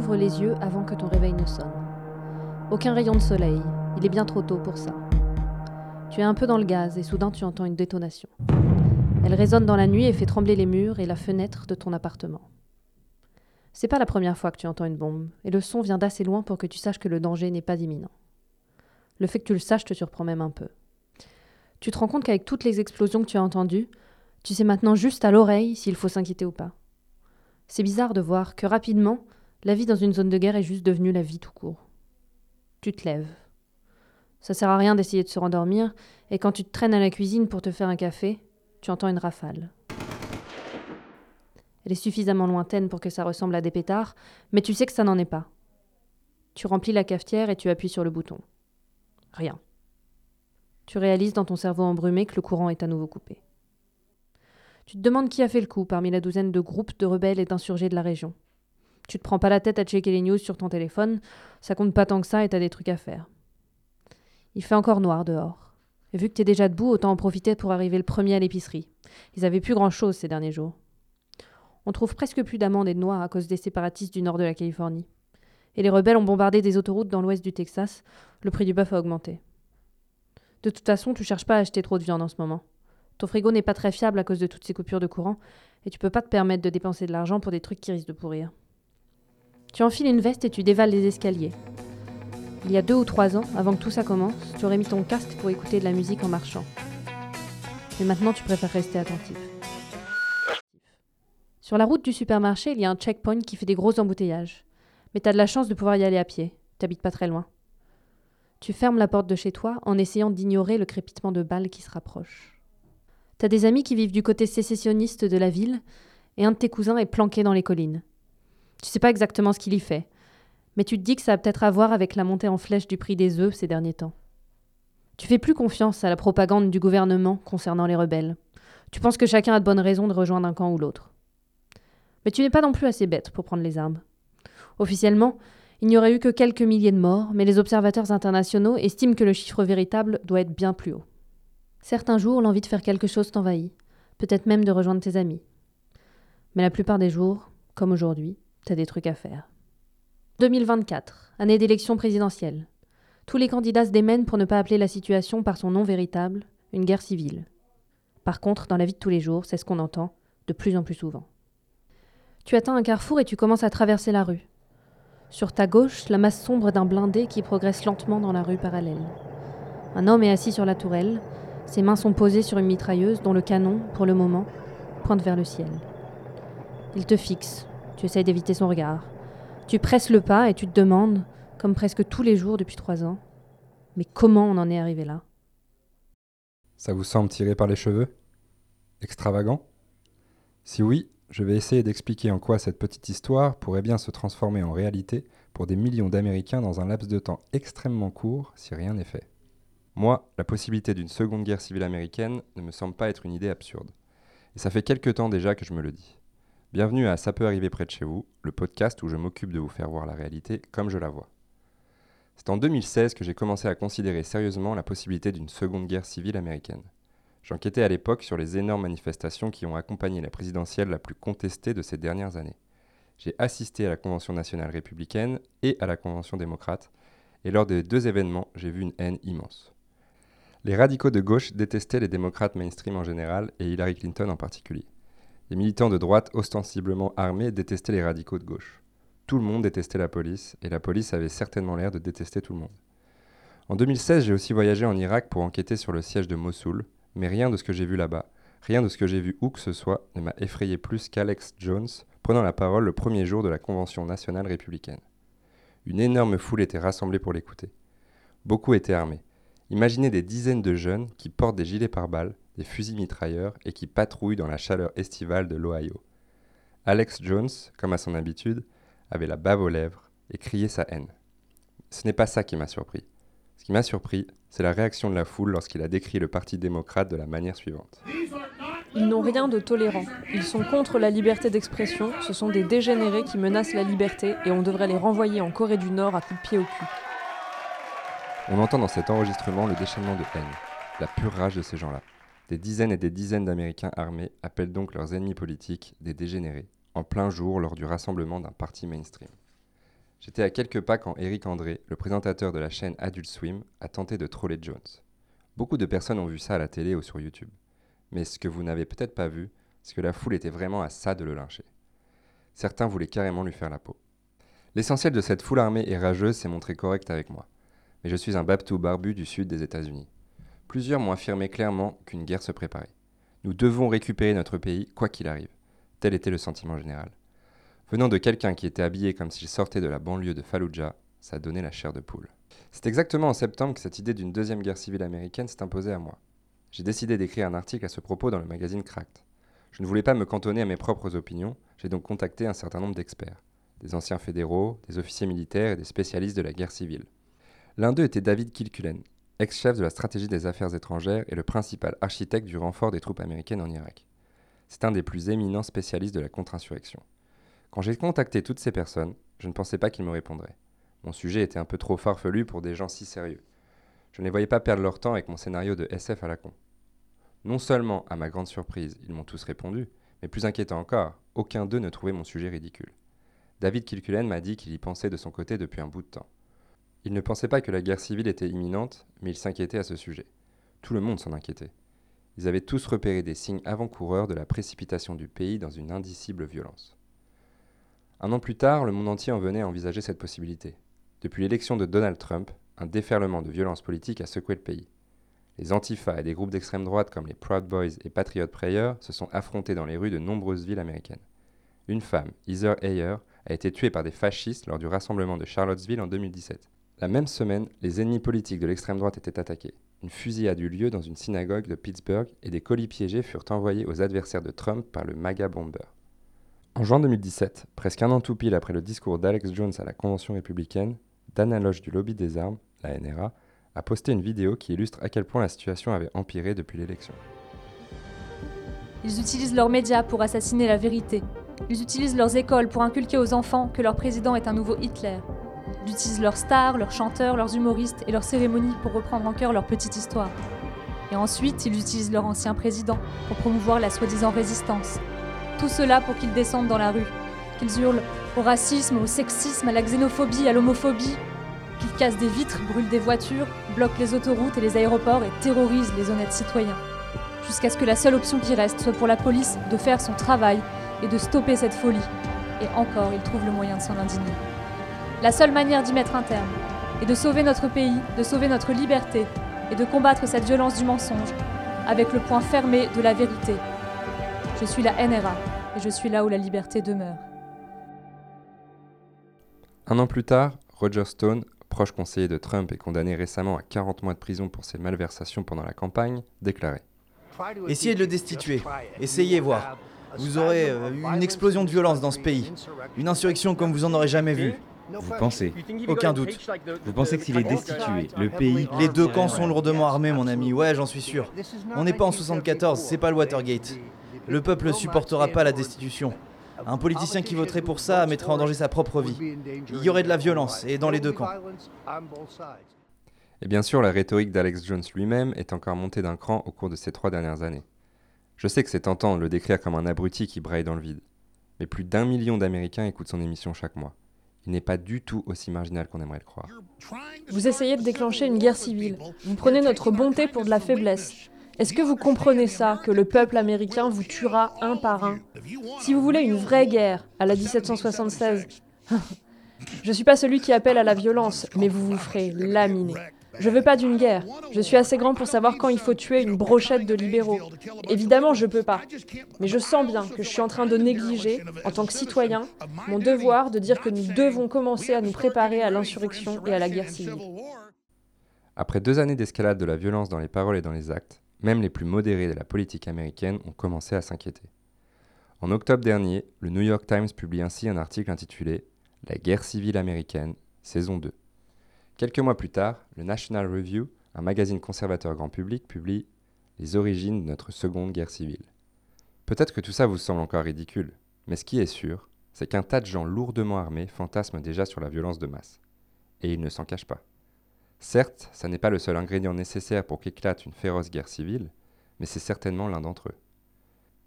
ouvres les yeux avant que ton réveil ne sonne. Aucun rayon de soleil, il est bien trop tôt pour ça. Tu es un peu dans le gaz et soudain tu entends une détonation. Elle résonne dans la nuit et fait trembler les murs et la fenêtre de ton appartement. C'est pas la première fois que tu entends une bombe, et le son vient d'assez loin pour que tu saches que le danger n'est pas imminent. Le fait que tu le saches te surprend même un peu. Tu te rends compte qu'avec toutes les explosions que tu as entendues, tu sais maintenant juste à l'oreille s'il faut s'inquiéter ou pas. C'est bizarre de voir que rapidement, la vie dans une zone de guerre est juste devenue la vie tout court. Tu te lèves. Ça sert à rien d'essayer de se rendormir, et quand tu te traînes à la cuisine pour te faire un café, tu entends une rafale. Elle est suffisamment lointaine pour que ça ressemble à des pétards, mais tu sais que ça n'en est pas. Tu remplis la cafetière et tu appuies sur le bouton. Rien. Tu réalises dans ton cerveau embrumé que le courant est à nouveau coupé. Tu te demandes qui a fait le coup parmi la douzaine de groupes de rebelles et d'insurgés de la région. Tu te prends pas la tête à checker les news sur ton téléphone, ça compte pas tant que ça et t'as des trucs à faire. Il fait encore noir dehors. Et vu que t'es déjà debout, autant en profiter pour arriver le premier à l'épicerie. Ils avaient plus grand chose ces derniers jours. On trouve presque plus d'amandes et de noix à cause des séparatistes du nord de la Californie. Et les rebelles ont bombardé des autoroutes dans l'ouest du Texas, le prix du bœuf a augmenté. De toute façon, tu cherches pas à acheter trop de viande en ce moment. Ton frigo n'est pas très fiable à cause de toutes ces coupures de courant, et tu peux pas te permettre de dépenser de l'argent pour des trucs qui risquent de pourrir. Tu enfiles une veste et tu dévales les escaliers. Il y a deux ou trois ans, avant que tout ça commence, tu aurais mis ton casque pour écouter de la musique en marchant. Mais maintenant, tu préfères rester attentif. Sur la route du supermarché, il y a un checkpoint qui fait des gros embouteillages. Mais t'as de la chance de pouvoir y aller à pied. T'habites pas très loin. Tu fermes la porte de chez toi en essayant d'ignorer le crépitement de balles qui se rapprochent. T'as des amis qui vivent du côté sécessionniste de la ville, et un de tes cousins est planqué dans les collines. Tu sais pas exactement ce qu'il y fait, mais tu te dis que ça a peut-être à voir avec la montée en flèche du prix des œufs ces derniers temps. Tu fais plus confiance à la propagande du gouvernement concernant les rebelles. Tu penses que chacun a de bonnes raisons de rejoindre un camp ou l'autre. Mais tu n'es pas non plus assez bête pour prendre les armes. Officiellement, il n'y aurait eu que quelques milliers de morts, mais les observateurs internationaux estiment que le chiffre véritable doit être bien plus haut. Certains jours, l'envie de faire quelque chose t'envahit, peut-être même de rejoindre tes amis. Mais la plupart des jours, comme aujourd'hui, t'as des trucs à faire. 2024, année d'élection présidentielle. Tous les candidats se démènent pour ne pas appeler la situation par son nom véritable, une guerre civile. Par contre, dans la vie de tous les jours, c'est ce qu'on entend de plus en plus souvent. Tu atteins un carrefour et tu commences à traverser la rue. Sur ta gauche, la masse sombre d'un blindé qui progresse lentement dans la rue parallèle. Un homme est assis sur la tourelle, ses mains sont posées sur une mitrailleuse dont le canon, pour le moment, pointe vers le ciel. Il te fixe, tu essayes d'éviter son regard. Tu presses le pas et tu te demandes, comme presque tous les jours depuis trois ans, mais comment on en est arrivé là? Ça vous semble tiré par les cheveux? Extravagant? Si oui, je vais essayer d'expliquer en quoi cette petite histoire pourrait bien se transformer en réalité pour des millions d'Américains dans un laps de temps extrêmement court si rien n'est fait. Moi, la possibilité d'une seconde guerre civile américaine ne me semble pas être une idée absurde. Et ça fait quelque temps déjà que je me le dis. Bienvenue à Ça peut arriver près de chez vous, le podcast où je m'occupe de vous faire voir la réalité comme je la vois. C'est en 2016 que j'ai commencé à considérer sérieusement la possibilité d'une seconde guerre civile américaine. J'enquêtais à l'époque sur les énormes manifestations qui ont accompagné la présidentielle la plus contestée de ces dernières années. J'ai assisté à la Convention nationale républicaine et à la Convention démocrate, et lors des deux événements, j'ai vu une haine immense. Les radicaux de gauche détestaient les démocrates mainstream en général et Hillary Clinton en particulier. Les militants de droite ostensiblement armés détestaient les radicaux de gauche. Tout le monde détestait la police, et la police avait certainement l'air de détester tout le monde. En 2016, j'ai aussi voyagé en Irak pour enquêter sur le siège de Mossoul, mais rien de ce que j'ai vu là-bas, rien de ce que j'ai vu où que ce soit ne m'a effrayé plus qu'Alex Jones prenant la parole le premier jour de la Convention nationale républicaine. Une énorme foule était rassemblée pour l'écouter. Beaucoup étaient armés. Imaginez des dizaines de jeunes qui portent des gilets pare-balles, des fusils mitrailleurs et qui patrouillent dans la chaleur estivale de l'Ohio. Alex Jones, comme à son habitude, avait la bave aux lèvres et criait sa haine. Ce n'est pas ça qui m'a surpris. Ce qui m'a surpris, c'est la réaction de la foule lorsqu'il a décrit le Parti démocrate de la manière suivante. Ils n'ont rien de tolérant. Ils sont contre la liberté d'expression. Ce sont des dégénérés qui menacent la liberté et on devrait les renvoyer en Corée du Nord à coups de pied au cul. On entend dans cet enregistrement le déchaînement de haine, la pure rage de ces gens-là. Des dizaines et des dizaines d'Américains armés appellent donc leurs ennemis politiques des dégénérés, en plein jour lors du rassemblement d'un parti mainstream. J'étais à quelques pas quand Eric André, le présentateur de la chaîne Adult Swim, a tenté de troller Jones. Beaucoup de personnes ont vu ça à la télé ou sur YouTube. Mais ce que vous n'avez peut-être pas vu, c'est que la foule était vraiment à ça de le lyncher. Certains voulaient carrément lui faire la peau. L'essentiel de cette foule armée et rageuse s'est montré correct avec moi. Mais je suis un babtou barbu du sud des États-Unis. Plusieurs m'ont affirmé clairement qu'une guerre se préparait. Nous devons récupérer notre pays, quoi qu'il arrive. Tel était le sentiment général. Venant de quelqu'un qui était habillé comme s'il sortait de la banlieue de Fallujah, ça donnait la chair de poule. C'est exactement en septembre que cette idée d'une deuxième guerre civile américaine s'est imposée à moi. J'ai décidé d'écrire un article à ce propos dans le magazine Cracked. Je ne voulais pas me cantonner à mes propres opinions, j'ai donc contacté un certain nombre d'experts, des anciens fédéraux, des officiers militaires et des spécialistes de la guerre civile. L'un d'eux était David Kilcullen, ex-chef de la stratégie des affaires étrangères et le principal architecte du renfort des troupes américaines en Irak. C'est un des plus éminents spécialistes de la contre-insurrection. Quand j'ai contacté toutes ces personnes, je ne pensais pas qu'ils me répondraient. Mon sujet était un peu trop farfelu pour des gens si sérieux. Je ne les voyais pas perdre leur temps avec mon scénario de SF à la con. Non seulement, à ma grande surprise, ils m'ont tous répondu, mais plus inquiétant encore, aucun d'eux ne trouvait mon sujet ridicule. David Kilcullen m'a dit qu'il y pensait de son côté depuis un bout de temps. Il ne pensait pas que la guerre civile était imminente, mais il s'inquiétait à ce sujet. Tout le monde s'en inquiétait. Ils avaient tous repéré des signes avant-coureurs de la précipitation du pays dans une indicible violence. Un an plus tard, le monde entier en venait à envisager cette possibilité. Depuis l'élection de Donald Trump, un déferlement de violence politique a secoué le pays. Les antifas et des groupes d'extrême droite comme les Proud Boys et Patriot Prayer se sont affrontés dans les rues de nombreuses villes américaines. Une femme, Heather Heyer, a été tuée par des fascistes lors du rassemblement de Charlottesville en 2017. La même semaine, les ennemis politiques de l'extrême droite étaient attaqués. Une fusillade eut lieu dans une synagogue de Pittsburgh et des colis piégés furent envoyés aux adversaires de Trump par le MAGA Bomber. En juin 2017, presque un an tout pile après le discours d'Alex Jones à la Convention républicaine, Dana Loge du lobby des armes, la NRA, a posté une vidéo qui illustre à quel point la situation avait empiré depuis l'élection. Ils utilisent leurs médias pour assassiner la vérité. Ils utilisent leurs écoles pour inculquer aux enfants que leur président est un nouveau Hitler. Ils utilisent leurs stars, leurs chanteurs, leurs humoristes et leurs cérémonies pour reprendre en cœur leur petite histoire. Et ensuite, ils utilisent leur ancien président pour promouvoir la soi-disant résistance, tout cela pour qu'ils descendent dans la rue, qu'ils hurlent au racisme, au sexisme, à la xénophobie, à l'homophobie, qu'ils cassent des vitres, brûlent des voitures, bloquent les autoroutes et les aéroports et terrorisent les honnêtes citoyens. Jusqu'à ce que la seule option qui reste soit pour la police de faire son travail et de stopper cette folie. Et encore, ils trouvent le moyen de s'en indigner. La seule manière d'y mettre un terme est de sauver notre pays, de sauver notre liberté et de combattre cette violence du mensonge avec le point fermé de la vérité. Je suis la NRA et je suis là où la liberté demeure. Un an plus tard, Roger Stone, proche conseiller de Trump et condamné récemment à 40 mois de prison pour ses malversations pendant la campagne, déclarait Essayez de le destituer. Essayez voir. Vous aurez euh, une explosion de violence dans ce pays. Une insurrection comme vous en aurez jamais vu. Vous pensez Aucun doute. Vous pensez que s'il est destitué, le pays... Les deux camps sont lourdement armés, mon ami. Ouais, j'en suis sûr. On n'est pas en 74, c'est pas le Watergate. Le peuple ne supportera pas la destitution. Un politicien qui voterait pour ça mettrait en danger sa propre vie. Il y aurait de la violence, et dans les deux camps. Et bien sûr, la rhétorique d'Alex Jones lui-même est encore montée d'un cran au cours de ces trois dernières années. Je sais que c'est tentant de le décrire comme un abruti qui braille dans le vide, mais plus d'un million d'Américains écoutent son émission chaque mois. Il n'est pas du tout aussi marginal qu'on aimerait le croire. Vous essayez de déclencher une guerre civile. Vous prenez notre bonté pour de la faiblesse. Est-ce que vous comprenez ça, que le peuple américain vous tuera un par un Si vous voulez une vraie guerre, à la 1776, je suis pas celui qui appelle à la violence, mais vous vous ferez laminer. Je veux pas d'une guerre. Je suis assez grand pour savoir quand il faut tuer une brochette de libéraux. Évidemment, je peux pas. Mais je sens bien que je suis en train de négliger, en tant que citoyen, mon devoir de dire que nous devons commencer à nous préparer à l'insurrection et à la guerre civile. Après deux années d'escalade de la violence dans les paroles et dans les actes, même les plus modérés de la politique américaine ont commencé à s'inquiéter. En octobre dernier, le New York Times publie ainsi un article intitulé La guerre civile américaine, saison 2. Quelques mois plus tard, le National Review, un magazine conservateur grand public, publie Les origines de notre seconde guerre civile. Peut-être que tout ça vous semble encore ridicule, mais ce qui est sûr, c'est qu'un tas de gens lourdement armés fantasment déjà sur la violence de masse. Et ils ne s'en cachent pas. Certes, ça n'est pas le seul ingrédient nécessaire pour qu'éclate une féroce guerre civile, mais c'est certainement l'un d'entre eux.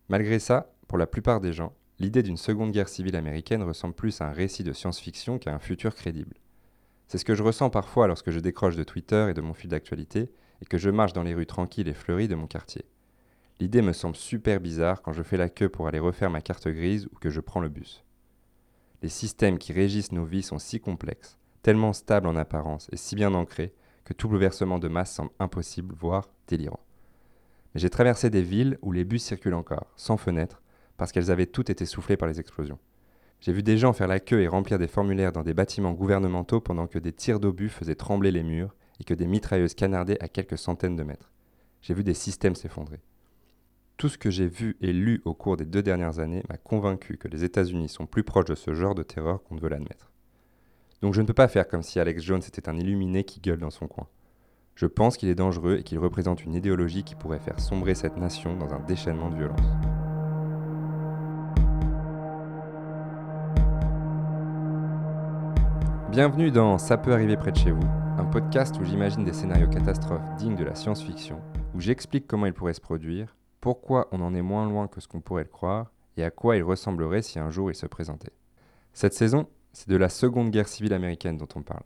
Malgré ça, pour la plupart des gens, l'idée d'une seconde guerre civile américaine ressemble plus à un récit de science-fiction qu'à un futur crédible. C'est ce que je ressens parfois lorsque je décroche de Twitter et de mon fil d'actualité et que je marche dans les rues tranquilles et fleuries de mon quartier. L'idée me semble super bizarre quand je fais la queue pour aller refaire ma carte grise ou que je prends le bus. Les systèmes qui régissent nos vies sont si complexes, tellement stables en apparence et si bien ancrés que tout bouleversement de masse semble impossible, voire délirant. Mais j'ai traversé des villes où les bus circulent encore, sans fenêtres, parce qu'elles avaient toutes été soufflées par les explosions. J'ai vu des gens faire la queue et remplir des formulaires dans des bâtiments gouvernementaux pendant que des tirs d'obus faisaient trembler les murs et que des mitrailleuses canardaient à quelques centaines de mètres. J'ai vu des systèmes s'effondrer. Tout ce que j'ai vu et lu au cours des deux dernières années m'a convaincu que les États-Unis sont plus proches de ce genre de terreur qu'on ne veut l'admettre. Donc je ne peux pas faire comme si Alex Jones était un illuminé qui gueule dans son coin. Je pense qu'il est dangereux et qu'il représente une idéologie qui pourrait faire sombrer cette nation dans un déchaînement de violence. Bienvenue dans Ça peut arriver près de chez vous, un podcast où j'imagine des scénarios catastrophes dignes de la science-fiction, où j'explique comment ils pourraient se produire, pourquoi on en est moins loin que ce qu'on pourrait le croire, et à quoi ils ressembleraient si un jour ils se présentaient. Cette saison, c'est de la Seconde Guerre civile américaine dont on parle.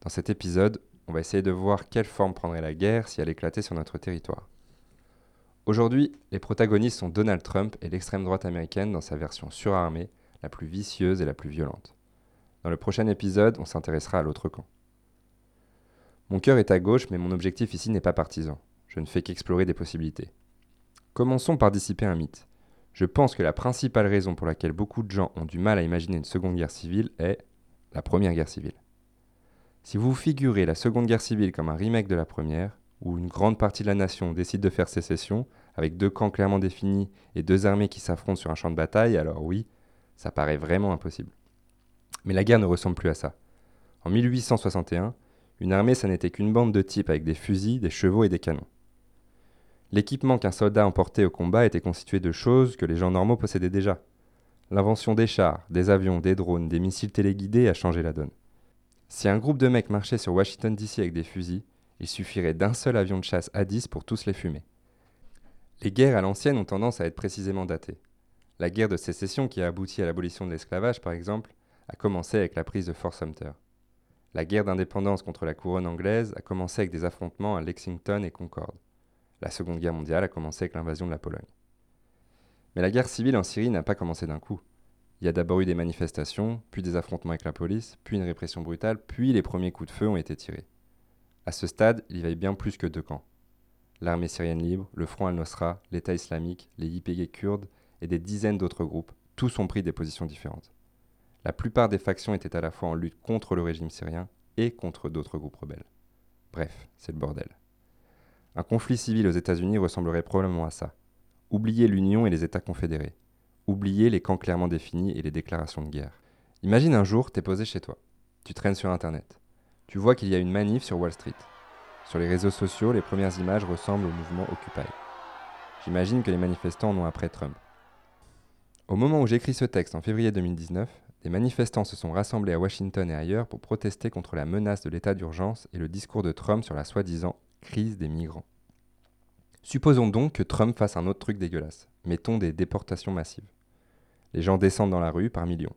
Dans cet épisode, on va essayer de voir quelle forme prendrait la guerre si elle éclatait sur notre territoire. Aujourd'hui, les protagonistes sont Donald Trump et l'extrême droite américaine dans sa version surarmée, la plus vicieuse et la plus violente. Dans le prochain épisode, on s'intéressera à l'autre camp. Mon cœur est à gauche, mais mon objectif ici n'est pas partisan. Je ne fais qu'explorer des possibilités. Commençons par dissiper un mythe. Je pense que la principale raison pour laquelle beaucoup de gens ont du mal à imaginer une seconde guerre civile est la première guerre civile. Si vous figurez la seconde guerre civile comme un remake de la première, où une grande partie de la nation décide de faire sécession, avec deux camps clairement définis et deux armées qui s'affrontent sur un champ de bataille, alors oui, ça paraît vraiment impossible. Mais la guerre ne ressemble plus à ça. En 1861, une armée, ça n'était qu'une bande de types avec des fusils, des chevaux et des canons. L'équipement qu'un soldat emportait au combat était constitué de choses que les gens normaux possédaient déjà. L'invention des chars, des avions, des drones, des missiles téléguidés a changé la donne. Si un groupe de mecs marchait sur Washington DC avec des fusils, il suffirait d'un seul avion de chasse à 10 pour tous les fumer. Les guerres à l'ancienne ont tendance à être précisément datées. La guerre de sécession qui a abouti à l'abolition de l'esclavage, par exemple, a commencé avec la prise de Fort Sumter. La guerre d'indépendance contre la couronne anglaise a commencé avec des affrontements à Lexington et Concorde. La Seconde Guerre mondiale a commencé avec l'invasion de la Pologne. Mais la guerre civile en Syrie n'a pas commencé d'un coup. Il y a d'abord eu des manifestations, puis des affrontements avec la police, puis une répression brutale, puis les premiers coups de feu ont été tirés. À ce stade, il y avait bien plus que deux camps. L'armée syrienne libre, le Front al-Nosra, l'État islamique, les YPG kurdes et des dizaines d'autres groupes, tous ont pris des positions différentes. La plupart des factions étaient à la fois en lutte contre le régime syrien et contre d'autres groupes rebelles. Bref, c'est le bordel. Un conflit civil aux États-Unis ressemblerait probablement à ça. Oubliez l'Union et les États confédérés. Oubliez les camps clairement définis et les déclarations de guerre. Imagine un jour, t'es posé chez toi. Tu traînes sur Internet. Tu vois qu'il y a une manif sur Wall Street. Sur les réseaux sociaux, les premières images ressemblent au mouvement Occupy. J'imagine que les manifestants en ont après Trump. Au moment où j'écris ce texte en février 2019, des manifestants se sont rassemblés à Washington et ailleurs pour protester contre la menace de l'état d'urgence et le discours de Trump sur la soi-disant crise des migrants. Supposons donc que Trump fasse un autre truc dégueulasse. Mettons des déportations massives. Les gens descendent dans la rue par millions.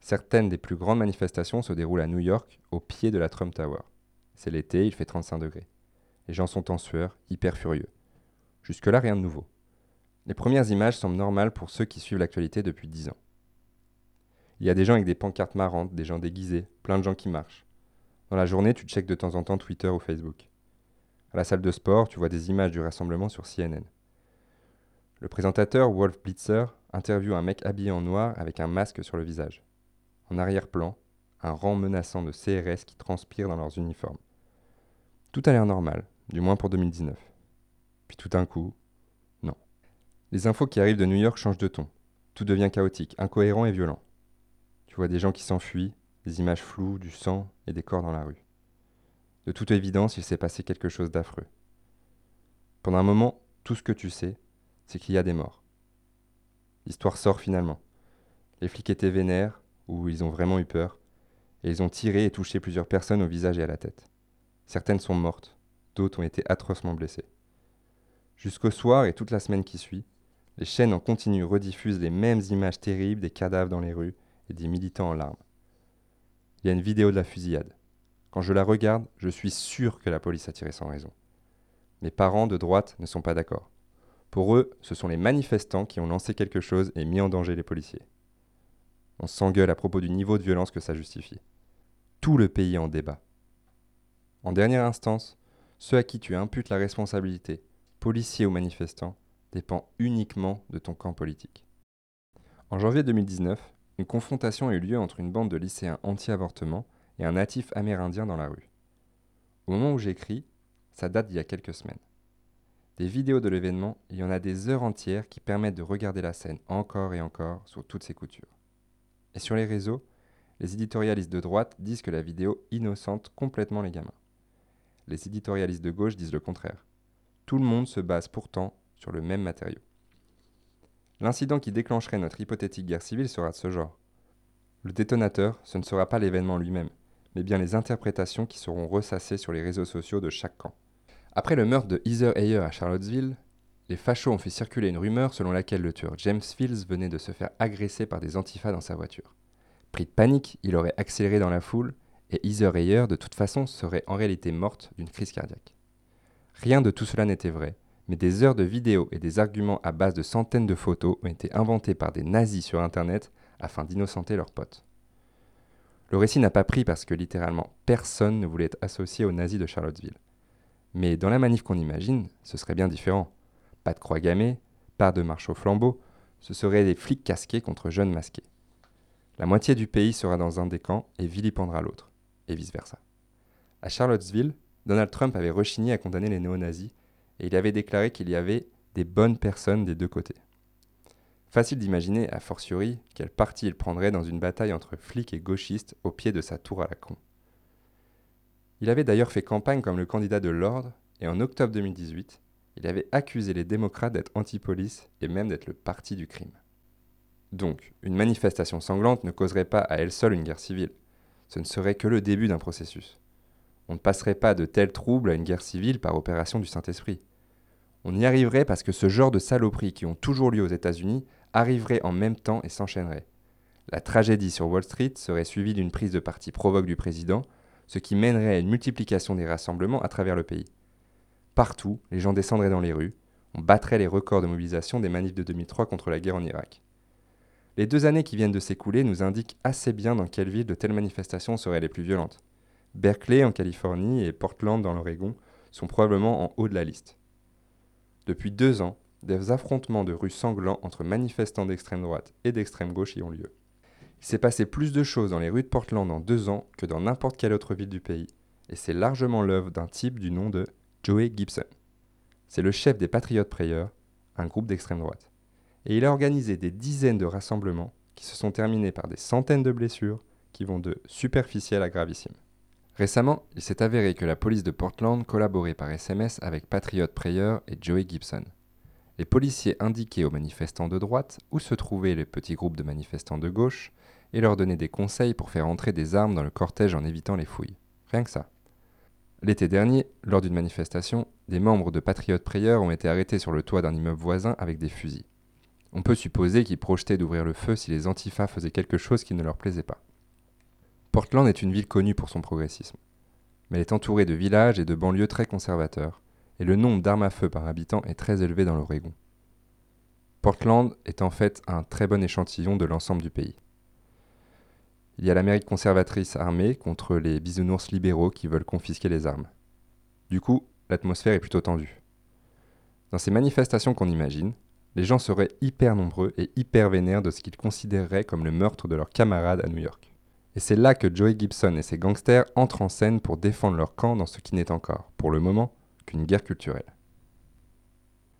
Certaines des plus grandes manifestations se déroulent à New York, au pied de la Trump Tower. C'est l'été, il fait 35 degrés. Les gens sont en sueur, hyper furieux. Jusque-là, rien de nouveau. Les premières images semblent normales pour ceux qui suivent l'actualité depuis 10 ans. Il y a des gens avec des pancartes marrantes, des gens déguisés, plein de gens qui marchent. Dans la journée, tu checkes de temps en temps Twitter ou Facebook. À la salle de sport, tu vois des images du rassemblement sur CNN. Le présentateur Wolf Blitzer interviewe un mec habillé en noir avec un masque sur le visage. En arrière-plan, un rang menaçant de CRS qui transpirent dans leurs uniformes. Tout a l'air normal, du moins pour 2019. Puis tout d'un coup, non. Les infos qui arrivent de New York changent de ton. Tout devient chaotique, incohérent et violent. Tu vois des gens qui s'enfuient, des images floues, du sang et des corps dans la rue. De toute évidence, il s'est passé quelque chose d'affreux. Pendant un moment, tout ce que tu sais, c'est qu'il y a des morts. L'histoire sort finalement. Les flics étaient vénères, ou ils ont vraiment eu peur, et ils ont tiré et touché plusieurs personnes au visage et à la tête. Certaines sont mortes, d'autres ont été atrocement blessées. Jusqu'au soir et toute la semaine qui suit, Les chaînes en continu rediffusent les mêmes images terribles des cadavres dans les rues et des militants en larmes. Il y a une vidéo de la fusillade. Quand je la regarde, je suis sûr que la police a tiré sans raison. Mes parents de droite ne sont pas d'accord. Pour eux, ce sont les manifestants qui ont lancé quelque chose et mis en danger les policiers. On s'engueule à propos du niveau de violence que ça justifie. Tout le pays en débat. En dernière instance, ceux à qui tu imputes la responsabilité, policiers ou manifestants, dépend uniquement de ton camp politique. En janvier 2019, une confrontation a eu lieu entre une bande de lycéens anti-avortement et un natif amérindien dans la rue. Au moment où j'écris, ça date d'il y a quelques semaines. Des vidéos de l'événement, il y en a des heures entières qui permettent de regarder la scène encore et encore sur toutes ses coutures. Et sur les réseaux, les éditorialistes de droite disent que la vidéo innocente complètement les gamins. Les éditorialistes de gauche disent le contraire. Tout le monde se base pourtant sur le même matériau. L'incident qui déclencherait notre hypothétique guerre civile sera de ce genre. Le détonateur, ce ne sera pas l'événement lui-même, mais bien les interprétations qui seront ressassées sur les réseaux sociaux de chaque camp. Après le meurtre de Heather Heyer à Charlottesville, les fachos ont fait circuler une rumeur selon laquelle le tueur James Fields venait de se faire agresser par des antifas dans sa voiture. Pris de panique, il aurait accéléré dans la foule et Heather Heyer, de toute façon, serait en réalité morte d'une crise cardiaque. Rien de tout cela n'était vrai, mais des heures de vidéos et des arguments à base de centaines de photos ont été inventés par des nazis sur Internet afin d'innocenter leurs potes. Le récit n'a pas pris parce que littéralement personne ne voulait être associé aux nazis de Charlottesville. Mais dans la manif qu'on imagine, ce serait bien différent. Pas de croix gammée, pas de marche au flambeau, ce seraient des flics casqués contre jeunes masqués. La moitié du pays sera dans un des camps et vilipendera l'autre, et vice-versa. À Charlottesville, Donald Trump avait rechigné à condamner les néo-nazis et il avait déclaré qu'il y avait des bonnes personnes des deux côtés. Facile d'imaginer, a fortiori, quel parti il prendrait dans une bataille entre flics et gauchistes au pied de sa tour à la con. Il avait d'ailleurs fait campagne comme le candidat de l'ordre, et en octobre 2018, il avait accusé les démocrates d'être anti-police et même d'être le parti du crime. Donc, une manifestation sanglante ne causerait pas à elle seule une guerre civile. Ce ne serait que le début d'un processus. On ne passerait pas de tels troubles à une guerre civile par opération du Saint-Esprit. On y arriverait parce que ce genre de saloperies qui ont toujours lieu aux États-Unis arriverait en même temps et s'enchaînerait. La tragédie sur Wall Street serait suivie d'une prise de parti provoque du président, ce qui mènerait à une multiplication des rassemblements à travers le pays. Partout, les gens descendraient dans les rues, on battrait les records de mobilisation des manifs de 2003 contre la guerre en Irak. Les deux années qui viennent de s'écouler nous indiquent assez bien dans quelle ville de telles manifestations seraient les plus violentes. Berkeley en Californie et Portland dans l'Oregon sont probablement en haut de la liste. Depuis deux ans, des affrontements de rues sanglants entre manifestants d'extrême droite et d'extrême gauche y ont lieu. Il s'est passé plus de choses dans les rues de Portland en deux ans que dans n'importe quelle autre ville du pays, et c'est largement l'œuvre d'un type du nom de Joey Gibson. C'est le chef des Patriot Prayers, un groupe d'extrême droite. Et il a organisé des dizaines de rassemblements qui se sont terminés par des centaines de blessures qui vont de superficielles à gravissimes. Récemment, il s'est avéré que la police de Portland collaborait par SMS avec Patriot Prayer et Joey Gibson. Les policiers indiquaient aux manifestants de droite où se trouvaient les petits groupes de manifestants de gauche et leur donnaient des conseils pour faire entrer des armes dans le cortège en évitant les fouilles. Rien que ça. L'été dernier, lors d'une manifestation, des membres de Patriot Prayer ont été arrêtés sur le toit d'un immeuble voisin avec des fusils. On peut supposer qu'ils projetaient d'ouvrir le feu si les antifas faisaient quelque chose qui ne leur plaisait pas. Portland est une ville connue pour son progressisme. Mais elle est entourée de villages et de banlieues très conservateurs, et le nombre d'armes à feu par habitant est très élevé dans l'Oregon. Portland est en fait un très bon échantillon de l'ensemble du pays. Il y a l'Amérique conservatrice armée contre les bisounours libéraux qui veulent confisquer les armes. Du coup, l'atmosphère est plutôt tendue. Dans ces manifestations qu'on imagine, les gens seraient hyper nombreux et hyper vénères de ce qu'ils considéreraient comme le meurtre de leurs camarades à New York. Et c'est là que Joey Gibson et ses gangsters entrent en scène pour défendre leur camp dans ce qui n'est encore, pour le moment, qu'une guerre culturelle.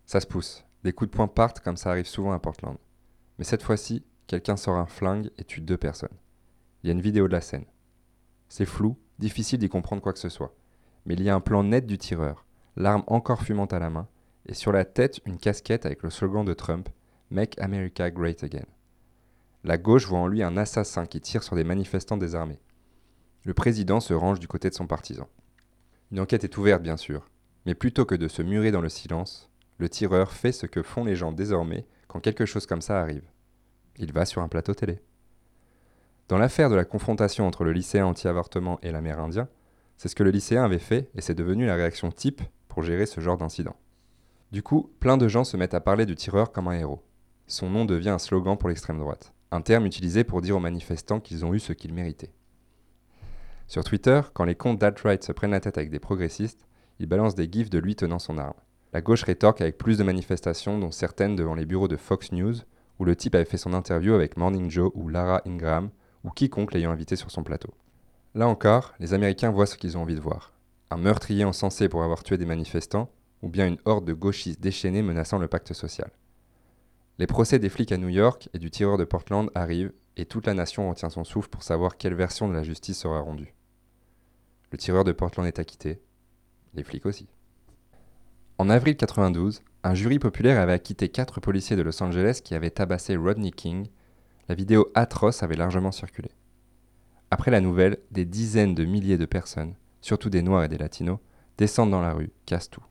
Ça se pousse, des coups de poing partent comme ça arrive souvent à Portland. Mais cette fois-ci, quelqu'un sort un flingue et tue deux personnes. Il y a une vidéo de la scène. C'est flou, difficile d'y comprendre quoi que ce soit. Mais il y a un plan net du tireur, l'arme encore fumante à la main, et sur la tête une casquette avec le slogan de Trump Make America Great Again. La gauche voit en lui un assassin qui tire sur des manifestants désarmés. Le président se range du côté de son partisan. Une enquête est ouverte, bien sûr, mais plutôt que de se murer dans le silence, le tireur fait ce que font les gens désormais quand quelque chose comme ça arrive Il va sur un plateau télé. Dans l'affaire de la confrontation entre le lycéen anti-avortement et l'Amérindien, c'est ce que le lycéen avait fait et c'est devenu la réaction type pour gérer ce genre d'incident. Du coup, plein de gens se mettent à parler du tireur comme un héros. Son nom devient un slogan pour l'extrême droite, un terme utilisé pour dire aux manifestants qu'ils ont eu ce qu'ils méritaient. Sur Twitter, quand les comptes d'alt-right se prennent la tête avec des progressistes, ils balancent des gifs de lui tenant son arme. La gauche rétorque avec plus de manifestations, dont certaines devant les bureaux de Fox News, où le type avait fait son interview avec Morning Joe ou Lara Ingram, ou quiconque l'ayant invité sur son plateau. Là encore, les Américains voient ce qu'ils ont envie de voir. Un meurtrier encensé pour avoir tué des manifestants, ou bien une horde de gauchistes déchaînés menaçant le pacte social. Les procès des flics à New York et du tireur de Portland arrivent, et toute la nation retient son souffle pour savoir quelle version de la justice sera rendue. Le tireur de Portland est acquitté, les flics aussi. En avril 92, un jury populaire avait acquitté quatre policiers de Los Angeles qui avaient tabassé Rodney King. La vidéo atroce avait largement circulé. Après la nouvelle, des dizaines de milliers de personnes, surtout des Noirs et des Latinos, descendent dans la rue, cassent tout.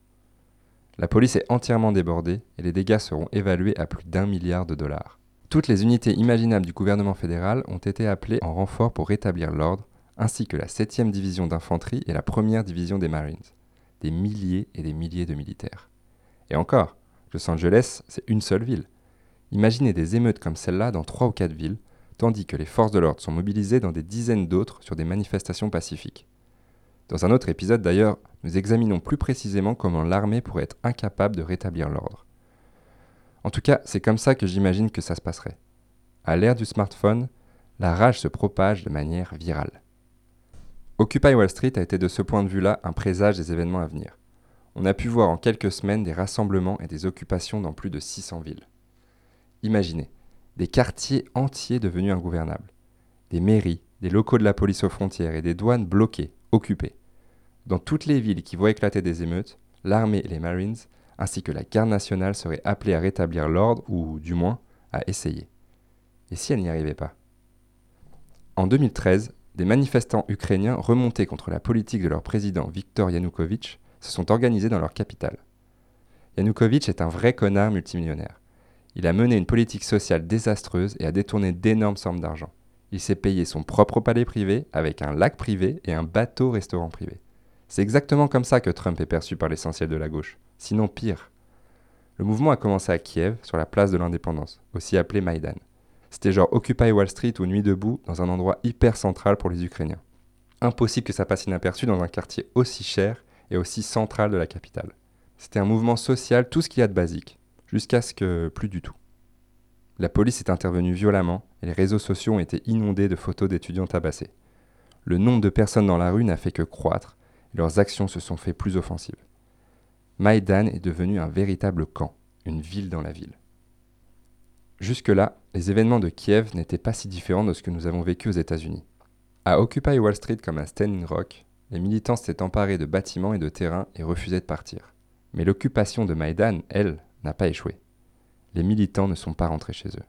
La police est entièrement débordée et les dégâts seront évalués à plus d'un milliard de dollars. Toutes les unités imaginables du gouvernement fédéral ont été appelées en renfort pour rétablir l'ordre, ainsi que la 7e division d'infanterie et la 1 division des Marines. Des milliers et des milliers de militaires. Et encore, Los Angeles, c'est une seule ville. Imaginez des émeutes comme celle-là dans trois ou quatre villes, tandis que les forces de l'ordre sont mobilisées dans des dizaines d'autres sur des manifestations pacifiques. Dans un autre épisode d'ailleurs, nous examinons plus précisément comment l'armée pourrait être incapable de rétablir l'ordre. En tout cas, c'est comme ça que j'imagine que ça se passerait. À l'ère du smartphone, la rage se propage de manière virale. Occupy Wall Street a été de ce point de vue-là un présage des événements à venir. On a pu voir en quelques semaines des rassemblements et des occupations dans plus de 600 villes. Imaginez, des quartiers entiers devenus ingouvernables, des mairies, des locaux de la police aux frontières et des douanes bloqués, occupés. Dans toutes les villes qui voient éclater des émeutes, l'armée et les Marines, ainsi que la garde nationale seraient appelés à rétablir l'ordre, ou du moins à essayer. Et si elles n'y arrivaient pas? En 2013, des manifestants ukrainiens remontés contre la politique de leur président Viktor Yanukovych se sont organisés dans leur capitale. Yanukovych est un vrai connard multimillionnaire. Il a mené une politique sociale désastreuse et a détourné d'énormes sommes d'argent. Il s'est payé son propre palais privé avec un lac privé et un bateau-restaurant privé. C'est exactement comme ça que Trump est perçu par l'essentiel de la gauche, sinon pire. Le mouvement a commencé à Kiev, sur la place de l'indépendance, aussi appelée Maïdan. C'était genre Occupy Wall Street ou Nuit debout, dans un endroit hyper central pour les Ukrainiens. Impossible que ça passe inaperçu dans un quartier aussi cher et aussi central de la capitale. C'était un mouvement social, tout ce qu'il y a de basique jusqu'à ce que plus du tout. La police est intervenue violemment et les réseaux sociaux ont été inondés de photos d'étudiants tabassés. Le nombre de personnes dans la rue n'a fait que croître et leurs actions se sont fait plus offensives. Maïdan est devenu un véritable camp, une ville dans la ville. Jusque-là, les événements de Kiev n'étaient pas si différents de ce que nous avons vécu aux États-Unis. À Occupy Wall Street comme à Standing Rock, les militants s'étaient emparés de bâtiments et de terrains et refusaient de partir. Mais l'occupation de Maïdan, elle, n'a pas échoué. Les militants ne sont pas rentrés chez eux.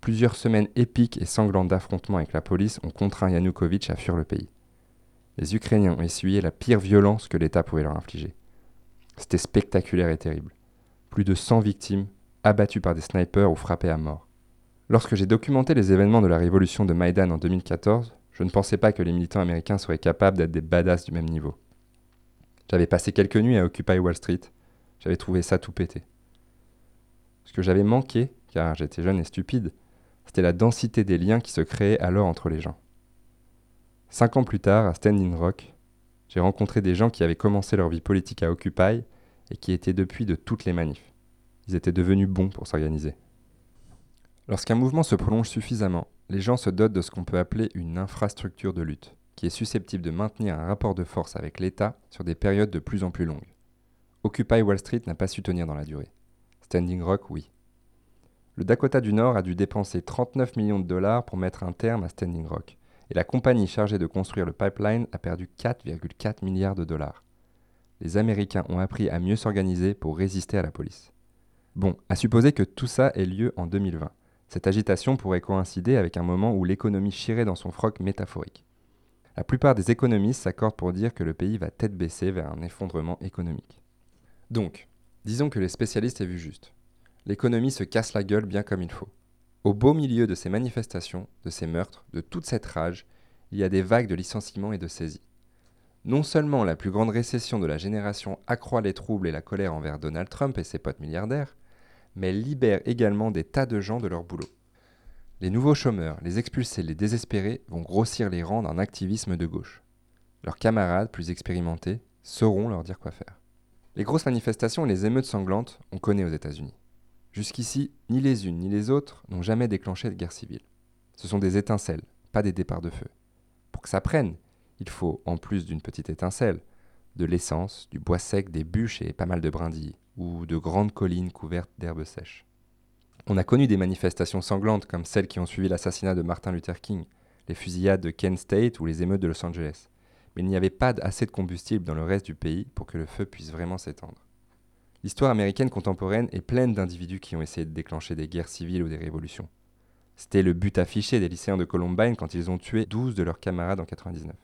Plusieurs semaines épiques et sanglantes d'affrontements avec la police ont contraint Yanukovych à fuir le pays. Les Ukrainiens ont essuyé la pire violence que l'État pouvait leur infliger. C'était spectaculaire et terrible. Plus de 100 victimes, abattues par des snipers ou frappées à mort. Lorsque j'ai documenté les événements de la révolution de Maïdan en 2014, je ne pensais pas que les militants américains seraient capables d'être des badass du même niveau. J'avais passé quelques nuits à Occupy Wall Street, j'avais trouvé ça tout pété. Ce que j'avais manqué, car j'étais jeune et stupide, c'était la densité des liens qui se créaient alors entre les gens. Cinq ans plus tard, à Standing Rock, j'ai rencontré des gens qui avaient commencé leur vie politique à Occupy et qui étaient depuis de toutes les manifs. Ils étaient devenus bons pour s'organiser. Lorsqu'un mouvement se prolonge suffisamment, les gens se dotent de ce qu'on peut appeler une infrastructure de lutte, qui est susceptible de maintenir un rapport de force avec l'État sur des périodes de plus en plus longues. Occupy Wall Street n'a pas su tenir dans la durée. Standing Rock, oui. Le Dakota du Nord a dû dépenser 39 millions de dollars pour mettre un terme à Standing Rock, et la compagnie chargée de construire le pipeline a perdu 4,4 milliards de dollars. Les Américains ont appris à mieux s'organiser pour résister à la police. Bon, à supposer que tout ça ait lieu en 2020. Cette agitation pourrait coïncider avec un moment où l'économie chierait dans son froc métaphorique. La plupart des économistes s'accordent pour dire que le pays va tête baissée vers un effondrement économique. Donc, disons que les spécialistes aient vu juste. l'économie se casse la gueule bien comme il faut. Au beau milieu de ces manifestations, de ces meurtres, de toute cette rage, il y a des vagues de licenciements et de saisies. Non seulement la plus grande récession de la génération accroît les troubles et la colère envers Donald Trump et ses potes milliardaires, mais elle libère également des tas de gens de leur boulot. Les nouveaux chômeurs, les expulsés, les désespérés vont grossir les rangs d'un activisme de gauche. Leurs camarades, plus expérimentés, sauront leur dire quoi faire. Les grosses manifestations et les émeutes sanglantes, on connaît aux États-Unis. Jusqu'ici, ni les unes ni les autres n'ont jamais déclenché de guerre civile. Ce sont des étincelles, pas des départs de feu. Pour que ça prenne, il faut, en plus d'une petite étincelle, de l'essence, du bois sec, des bûches et pas mal de brindilles, ou de grandes collines couvertes d'herbes sèches. On a connu des manifestations sanglantes comme celles qui ont suivi l'assassinat de Martin Luther King, les fusillades de Kent State ou les émeutes de Los Angeles. Mais il n'y avait pas assez de combustible dans le reste du pays pour que le feu puisse vraiment s'étendre. L'histoire américaine contemporaine est pleine d'individus qui ont essayé de déclencher des guerres civiles ou des révolutions. C'était le but affiché des lycéens de Columbine quand ils ont tué 12 de leurs camarades en 99.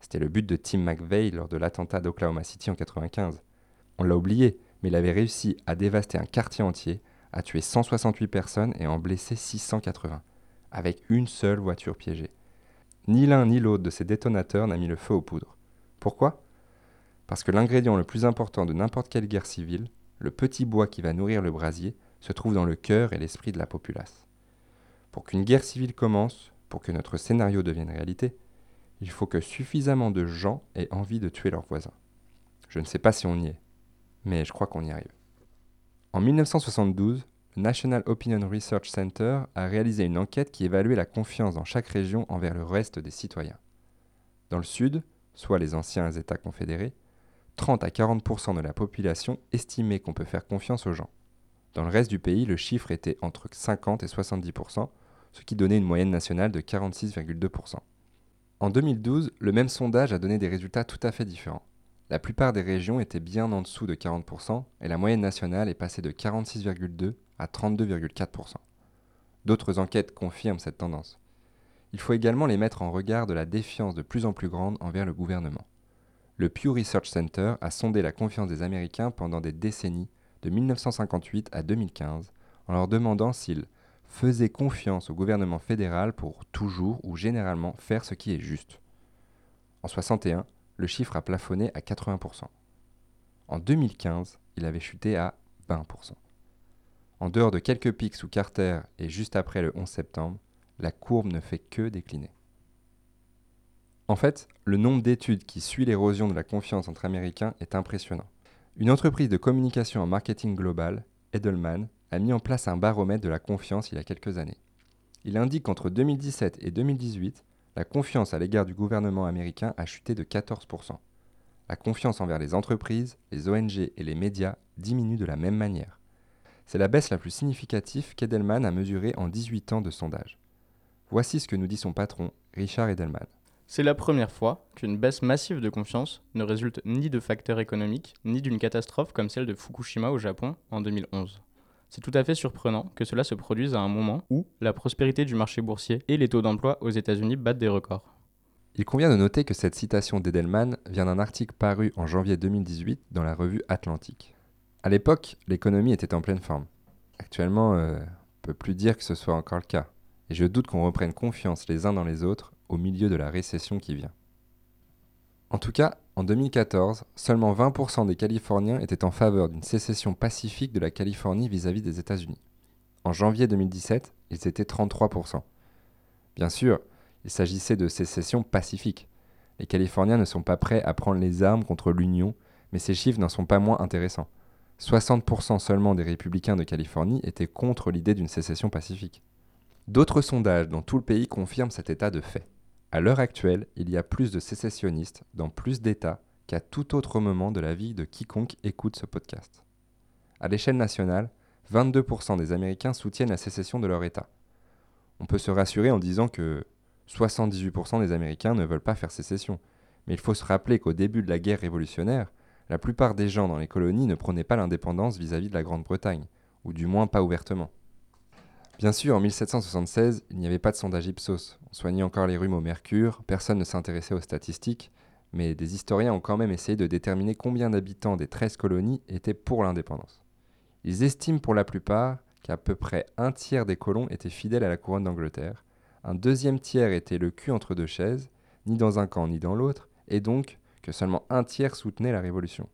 C'était le but de Tim McVeigh lors de l'attentat d'Oklahoma City en 95. On l'a oublié, mais il avait réussi à dévaster un quartier entier, à tuer 168 personnes et en blesser 680, avec une seule voiture piégée. Ni l'un ni l'autre de ces détonateurs n'a mis le feu aux poudres. Pourquoi? Parce que l'ingrédient le plus important de n'importe quelle guerre civile, le petit bois qui va nourrir le brasier, se trouve dans le cœur et l'esprit de la populace. Pour qu'une guerre civile commence, pour que notre scénario devienne réalité, il faut que suffisamment de gens aient envie de tuer leurs voisins. Je ne sais pas si on y est, mais je crois qu'on y arrive. En 1972, National Opinion Research Center a réalisé une enquête qui évaluait la confiance dans chaque région envers le reste des citoyens. Dans le Sud, soit les anciens États confédérés, 30 à 40% de la population estimait qu'on peut faire confiance aux gens. Dans le reste du pays, le chiffre était entre 50 et 70%, ce qui donnait une moyenne nationale de 46,2%. En 2012, le même sondage a donné des résultats tout à fait différents. La plupart des régions étaient bien en dessous de 40% et la moyenne nationale est passée de 46,2 à 32,4%. D'autres enquêtes confirment cette tendance. Il faut également les mettre en regard de la défiance de plus en plus grande envers le gouvernement le Pew Research Center a sondé la confiance des Américains pendant des décennies, de 1958 à 2015, en leur demandant s'ils faisaient confiance au gouvernement fédéral pour toujours ou généralement faire ce qui est juste. En 61, le chiffre a plafonné à 80%. En 2015, il avait chuté à 20%. En dehors de quelques pics sous Carter et juste après le 11 septembre, la courbe ne fait que décliner. En fait, le nombre d'études qui suit l'érosion de la confiance entre Américains est impressionnant. Une entreprise de communication en marketing global, Edelman, a mis en place un baromètre de la confiance il y a quelques années. Il indique qu'entre 2017 et 2018, la confiance à l'égard du gouvernement américain a chuté de 14%. La confiance envers les entreprises, les ONG et les médias diminue de la même manière. C'est la baisse la plus significative qu'Edelman a mesurée en 18 ans de sondage. Voici ce que nous dit son patron, Richard Edelman. C'est la première fois qu'une baisse massive de confiance ne résulte ni de facteurs économiques, ni d'une catastrophe comme celle de Fukushima au Japon en 2011. C'est tout à fait surprenant que cela se produise à un moment où la prospérité du marché boursier et les taux d'emploi aux États-Unis battent des records. Il convient de noter que cette citation d'Edelman vient d'un article paru en janvier 2018 dans la revue Atlantique. À l'époque, l'économie était en pleine forme. Actuellement, euh, on ne peut plus dire que ce soit encore le cas. Et je doute qu'on reprenne confiance les uns dans les autres au milieu de la récession qui vient. En tout cas, en 2014, seulement 20% des Californiens étaient en faveur d'une sécession pacifique de la Californie vis-à-vis des États-Unis. En janvier 2017, ils étaient 33%. Bien sûr, il s'agissait de sécession pacifique. Les Californiens ne sont pas prêts à prendre les armes contre l'Union, mais ces chiffres n'en sont pas moins intéressants. 60% seulement des républicains de Californie étaient contre l'idée d'une sécession pacifique. D'autres sondages dans tout le pays confirment cet état de fait. À l'heure actuelle, il y a plus de sécessionnistes dans plus d'États qu'à tout autre moment de la vie de quiconque écoute ce podcast. À l'échelle nationale, 22% des Américains soutiennent la sécession de leur État. On peut se rassurer en disant que 78% des Américains ne veulent pas faire sécession. Mais il faut se rappeler qu'au début de la guerre révolutionnaire, la plupart des gens dans les colonies ne prenaient pas l'indépendance vis-à-vis de la Grande-Bretagne, ou du moins pas ouvertement. Bien sûr, en 1776, il n'y avait pas de sondage Ipsos. On soignait encore les rhumes au mercure, personne ne s'intéressait aux statistiques, mais des historiens ont quand même essayé de déterminer combien d'habitants des 13 colonies étaient pour l'indépendance. Ils estiment pour la plupart qu'à peu près un tiers des colons étaient fidèles à la couronne d'Angleterre, un deuxième tiers était le cul entre deux chaises, ni dans un camp ni dans l'autre, et donc que seulement un tiers soutenait la révolution.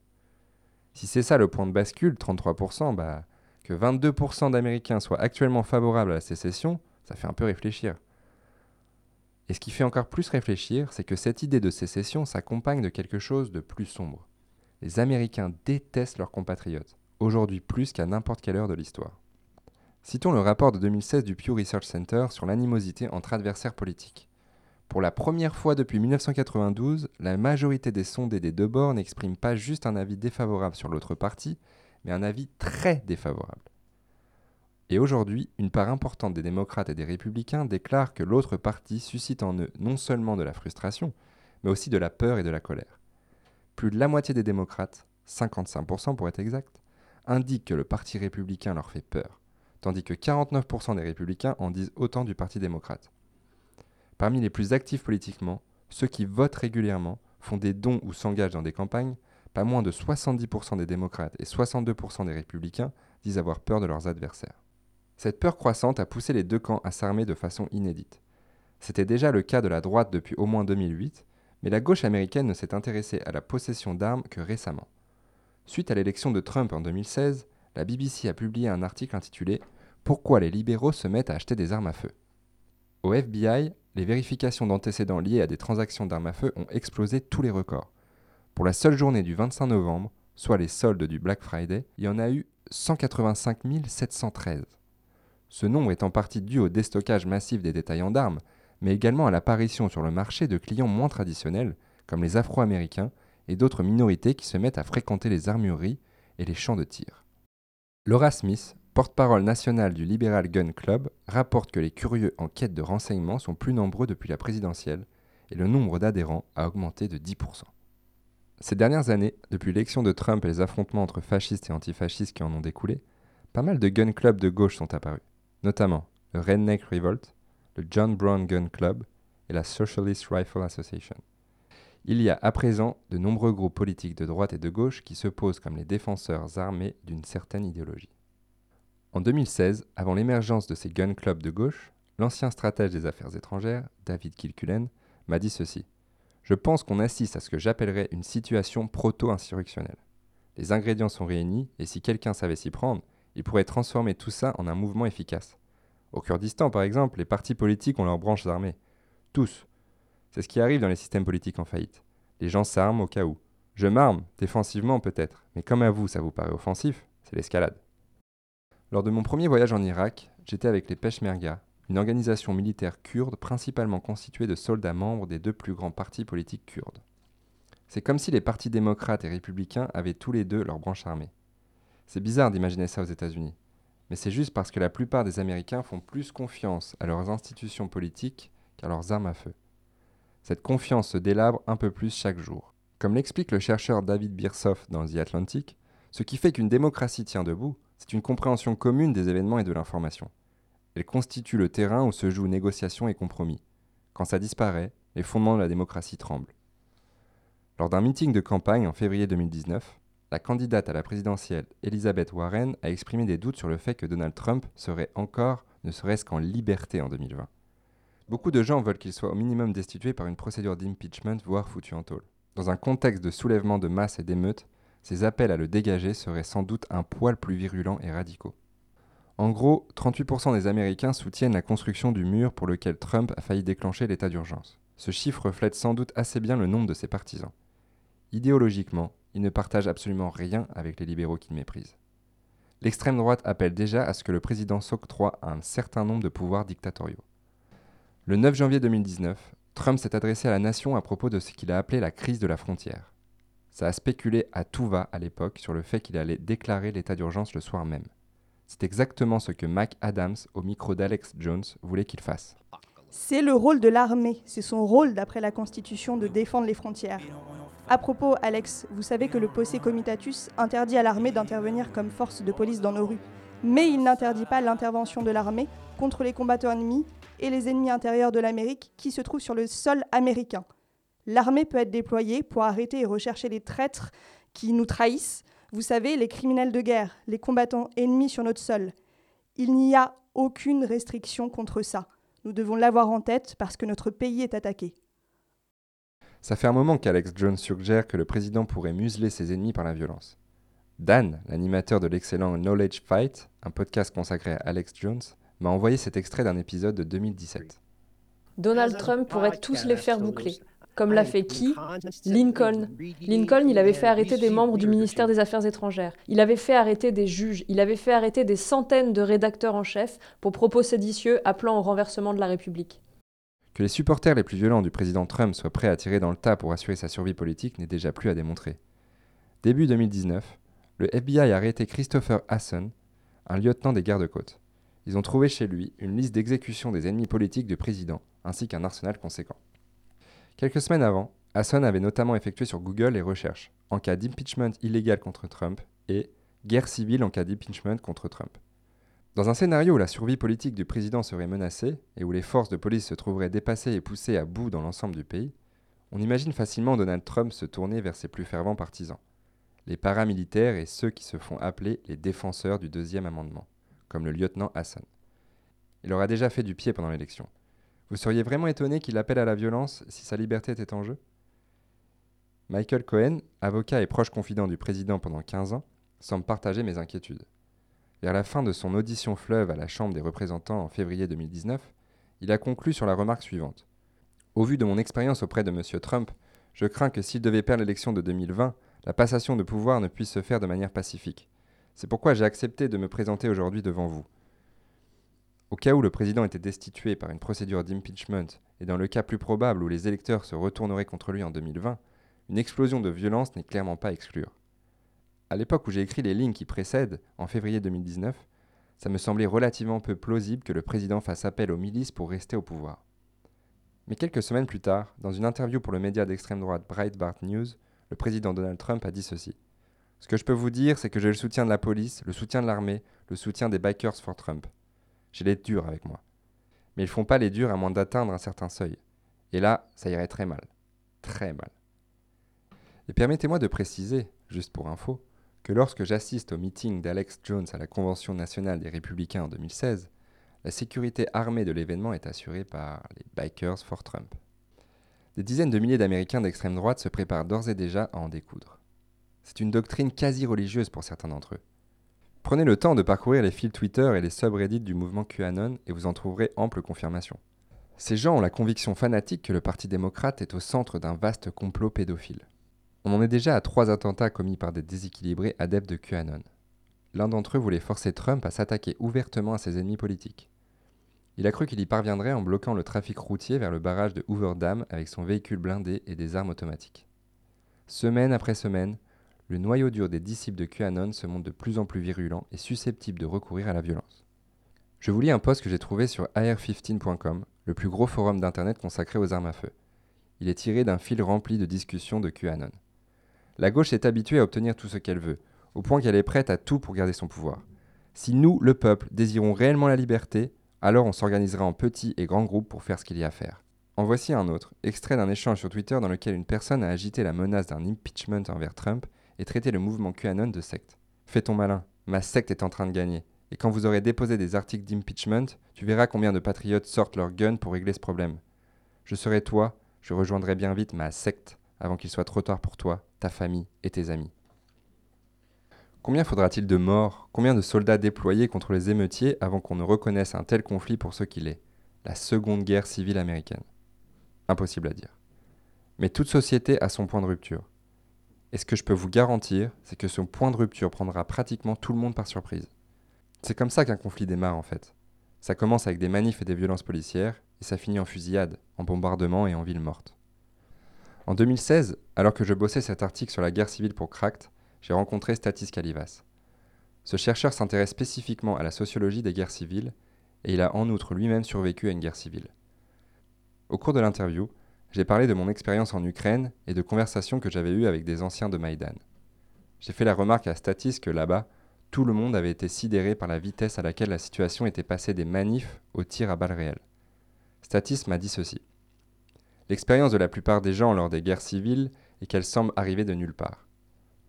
Si c'est ça le point de bascule, 33%, bah, que 22% d'Américains soient actuellement favorables à la sécession, ça fait un peu réfléchir. Et ce qui fait encore plus réfléchir, c'est que cette idée de sécession s'accompagne de quelque chose de plus sombre. Les Américains détestent leurs compatriotes, aujourd'hui plus qu'à n'importe quelle heure de l'histoire. Citons le rapport de 2016 du Pew Research Center sur l'animosité entre adversaires politiques. Pour la première fois depuis 1992, la majorité des sondés des deux bords n'expriment pas juste un avis défavorable sur l'autre parti, mais un avis très défavorable. Et aujourd'hui, une part importante des démocrates et des républicains déclarent que l'autre parti suscite en eux non seulement de la frustration, mais aussi de la peur et de la colère. Plus de la moitié des démocrates, 55% pour être exact, indiquent que le Parti républicain leur fait peur tandis que 49% des républicains en disent autant du Parti démocrate. Parmi les plus actifs politiquement, ceux qui votent régulièrement, font des dons ou s'engagent dans des campagnes, pas moins de 70% des démocrates et 62% des républicains disent avoir peur de leurs adversaires. Cette peur croissante a poussé les deux camps à s'armer de façon inédite. C'était déjà le cas de la droite depuis au moins 2008, mais la gauche américaine ne s'est intéressée à la possession d'armes que récemment. Suite à l'élection de Trump en 2016, la BBC a publié un article intitulé Pourquoi les libéraux se mettent à acheter des armes à feu? Au FBI, les vérifications d'antécédents liés à des transactions d'armes à feu ont explosé tous les records. Pour la seule journée du 25 novembre, soit les soldes du Black Friday, il y en a eu 185 713. Ce nombre est en partie dû au déstockage massif des détaillants d'armes, mais également à l'apparition sur le marché de clients moins traditionnels, comme les Afro-Américains et d'autres minorités qui se mettent à fréquenter les armureries et les champs de tir. Laura Smith, porte-parole nationale du Liberal Gun Club, rapporte que les curieux en quête de renseignements sont plus nombreux depuis la présidentielle et le nombre d'adhérents a augmenté de 10%. Ces dernières années, depuis l'élection de Trump et les affrontements entre fascistes et antifascistes qui en ont découlé, pas mal de gun clubs de gauche sont apparus, notamment le Redneck Revolt, le John Brown Gun Club et la Socialist Rifle Association. Il y a à présent de nombreux groupes politiques de droite et de gauche qui se posent comme les défenseurs armés d'une certaine idéologie. En 2016, avant l'émergence de ces gun clubs de gauche, l'ancien stratège des affaires étrangères, David Kilcullen, m'a dit ceci. Je pense qu'on assiste à ce que j'appellerais une situation proto-insurrectionnelle. Les ingrédients sont réunis et si quelqu'un savait s'y prendre, il pourrait transformer tout ça en un mouvement efficace. Au Kurdistan, par exemple, les partis politiques ont leurs branches armées. Tous, c'est ce qui arrive dans les systèmes politiques en faillite. Les gens s'arment au cas où. Je m'arme, défensivement peut-être, mais comme à vous ça vous paraît offensif, c'est l'escalade. Lors de mon premier voyage en Irak, j'étais avec les Peshmerga, une organisation militaire kurde principalement constituée de soldats membres des deux plus grands partis politiques kurdes. C'est comme si les partis démocrates et républicains avaient tous les deux leur branche armée. C'est bizarre d'imaginer ça aux États-Unis, mais c'est juste parce que la plupart des Américains font plus confiance à leurs institutions politiques qu'à leurs armes à feu. Cette confiance se délabre un peu plus chaque jour. Comme l'explique le chercheur David Birsoff dans The Atlantic, ce qui fait qu'une démocratie tient debout, c'est une compréhension commune des événements et de l'information. Elle constitue le terrain où se jouent négociations et compromis. Quand ça disparaît, les fondements de la démocratie tremblent. Lors d'un meeting de campagne en février 2019, la candidate à la présidentielle Elizabeth Warren a exprimé des doutes sur le fait que Donald Trump serait encore, ne serait-ce qu'en liberté en 2020. Beaucoup de gens veulent qu'il soit au minimum destitué par une procédure d'impeachment, voire foutu en tôle. Dans un contexte de soulèvement de masse et d'émeutes, ces appels à le dégager seraient sans doute un poil plus virulents et radicaux. En gros, 38% des Américains soutiennent la construction du mur pour lequel Trump a failli déclencher l'état d'urgence. Ce chiffre reflète sans doute assez bien le nombre de ses partisans. Idéologiquement, ils ne partagent absolument rien avec les libéraux qu'ils méprisent. L'extrême droite appelle déjà à ce que le président s'octroie un certain nombre de pouvoirs dictatoriaux. Le 9 janvier 2019, Trump s'est adressé à la nation à propos de ce qu'il a appelé la crise de la frontière. Ça a spéculé à tout va à l'époque sur le fait qu'il allait déclarer l'état d'urgence le soir même. C'est exactement ce que Mac Adams, au micro d'Alex Jones, voulait qu'il fasse. C'est le rôle de l'armée, c'est son rôle d'après la Constitution de défendre les frontières. À propos, Alex, vous savez que le Posse Comitatus interdit à l'armée d'intervenir comme force de police dans nos rues, mais il n'interdit pas l'intervention de l'armée contre les combattants ennemis et les ennemis intérieurs de l'Amérique qui se trouvent sur le sol américain. L'armée peut être déployée pour arrêter et rechercher les traîtres qui nous trahissent, Vous savez, les criminels de guerre, les combattants ennemis sur notre sol. Il n'y a aucune restriction contre ça. Nous devons l'avoir en tête parce que notre pays est attaqué. Ça fait un moment qu'Alex Jones suggère que le président pourrait museler ses ennemis par la violence. Dan, l'animateur de l'excellent Knowledge Fight, un podcast consacré à Alex Jones, m'a envoyé cet extrait d'un épisode de 2017. Donald Trump pourrait tous les faire boucler. Comme l'a fait qui? Lincoln. Lincoln, il avait fait arrêter des membres du ministère des Affaires étrangères. Il avait fait arrêter des juges. Il avait fait arrêter des centaines de rédacteurs en chef pour propos séditieux appelant au renversement de la République. Que les supporters les plus violents du président Trump soient prêts à tirer dans le tas pour assurer sa survie politique n'est déjà plus à démontrer. Début 2019, le FBI a arrêté Christopher Hasson, un lieutenant des gardes-côtes. Ils ont trouvé chez lui une liste d'exécution des ennemis politiques du président, ainsi qu'un arsenal conséquent. Quelques semaines avant, Hasson avait notamment effectué sur Google les recherches en cas d'impeachment illégal contre Trump et guerre civile en cas d'impeachment contre Trump. Dans un scénario où la survie politique du président serait menacée et où les forces de police se trouveraient dépassées et poussées à bout dans l'ensemble du pays, on imagine facilement Donald Trump se tourner vers ses plus fervents partisans, les paramilitaires et ceux qui se font appeler les défenseurs du deuxième amendement, comme le lieutenant Hassan. Il aura déjà fait du pied pendant l'élection. Vous seriez vraiment étonné qu'il appelle à la violence si sa liberté était en jeu? Michael Cohen, avocat et proche confident du président pendant 15 ans, semble partager mes inquiétudes. Vers la fin de son audition fleuve à la Chambre des représentants en février 2019, il a conclu sur la remarque suivante. Au vu de mon expérience auprès de M. Trump, je crains que s'il devait perdre l'élection de 2020, la passation de pouvoir ne puisse se faire de manière pacifique. C'est pourquoi j'ai accepté de me présenter aujourd'hui devant vous. Au cas où le président était destitué par une procédure d'impeachment et dans le cas plus probable où les électeurs se retourneraient contre lui en 2020, une explosion de violence n'est clairement pas à exclure. À l'époque où j'ai écrit les lignes qui précèdent, en février 2019, ça me semblait relativement peu plausible que le président fasse appel aux milices pour rester au pouvoir. Mais quelques semaines plus tard, dans une interview pour le média d'extrême droite Breitbart News, le président Donald Trump a dit ceci. Ce que je peux vous dire, c'est que j'ai le soutien de la police, le soutien de l'armée, le soutien des Bikers for Trump. J'ai les durs avec moi. Mais ils font pas les durs à moins d'atteindre un certain seuil. Et là, ça irait très mal. Très mal. Et permettez-moi de préciser, juste pour info, que lorsque j'assiste au meeting d'Alex Jones à la Convention nationale des républicains en 2016, la sécurité armée de l'événement est assurée par les Bikers for Trump. Des dizaines de milliers d'Américains d'extrême droite se préparent d'ores et déjà à en découdre. C'est une doctrine quasi religieuse pour certains d'entre eux. Prenez le temps de parcourir les fils Twitter et les subreddits du mouvement QAnon et vous en trouverez ample confirmation. Ces gens ont la conviction fanatique que le Parti démocrate est au centre d'un vaste complot pédophile. On en est déjà à trois attentats commis par des déséquilibrés adeptes de QAnon. L'un d'entre eux voulait forcer Trump à s'attaquer ouvertement à ses ennemis politiques. Il a cru qu'il y parviendrait en bloquant le trafic routier vers le barrage de Hoover Dam avec son véhicule blindé et des armes automatiques. Semaine après semaine, le noyau dur des disciples de QAnon se montre de plus en plus virulent et susceptible de recourir à la violence. Je vous lis un post que j'ai trouvé sur ar15.com, le plus gros forum d'internet consacré aux armes à feu. Il est tiré d'un fil rempli de discussions de QAnon. La gauche est habituée à obtenir tout ce qu'elle veut, au point qu'elle est prête à tout pour garder son pouvoir. Si nous, le peuple, désirons réellement la liberté, alors on s'organisera en petits et grands groupes pour faire ce qu'il y a à faire. En voici un autre, extrait d'un échange sur Twitter dans lequel une personne a agité la menace d'un impeachment envers Trump et traité le mouvement QAnon de secte. Fais ton malin, ma secte est en train de gagner. Et quand vous aurez déposé des articles d'impeachment, tu verras combien de patriotes sortent leurs guns pour régler ce problème. Je serai toi, je rejoindrai bien vite ma secte avant qu'il soit trop tard pour toi, ta famille et tes amis. Combien faudra-t-il de morts, combien de soldats déployés contre les émeutiers avant qu'on ne reconnaisse un tel conflit pour ce qu'il est La Seconde Guerre civile américaine? Impossible à dire. Mais toute société a son point de rupture. Et ce que je peux vous garantir, c'est que ce point de rupture prendra pratiquement tout le monde par surprise. C'est comme ça qu'un conflit démarre en fait. Ça commence avec des manifs et des violences policières, et ça finit en fusillade, en bombardement et en ville morte. En 2016, alors que je bossais cet article sur la guerre civile pour Cracked, j'ai rencontré Statis Kalivas. Ce chercheur s'intéresse spécifiquement à la sociologie des guerres civiles, et il a en outre lui-même survécu à une guerre civile. Au cours de l'interview, j'ai parlé de mon expérience en Ukraine et de conversations que j'avais eues avec des anciens de Maïdan. J'ai fait la remarque à Statis que là-bas, tout le monde avait été sidéré par la vitesse à laquelle la situation était passée des manifs aux tirs à balles réelles. Statis m'a dit ceci. L'expérience de la plupart des gens lors des guerres civiles est qu'elles semblent arriver de nulle part.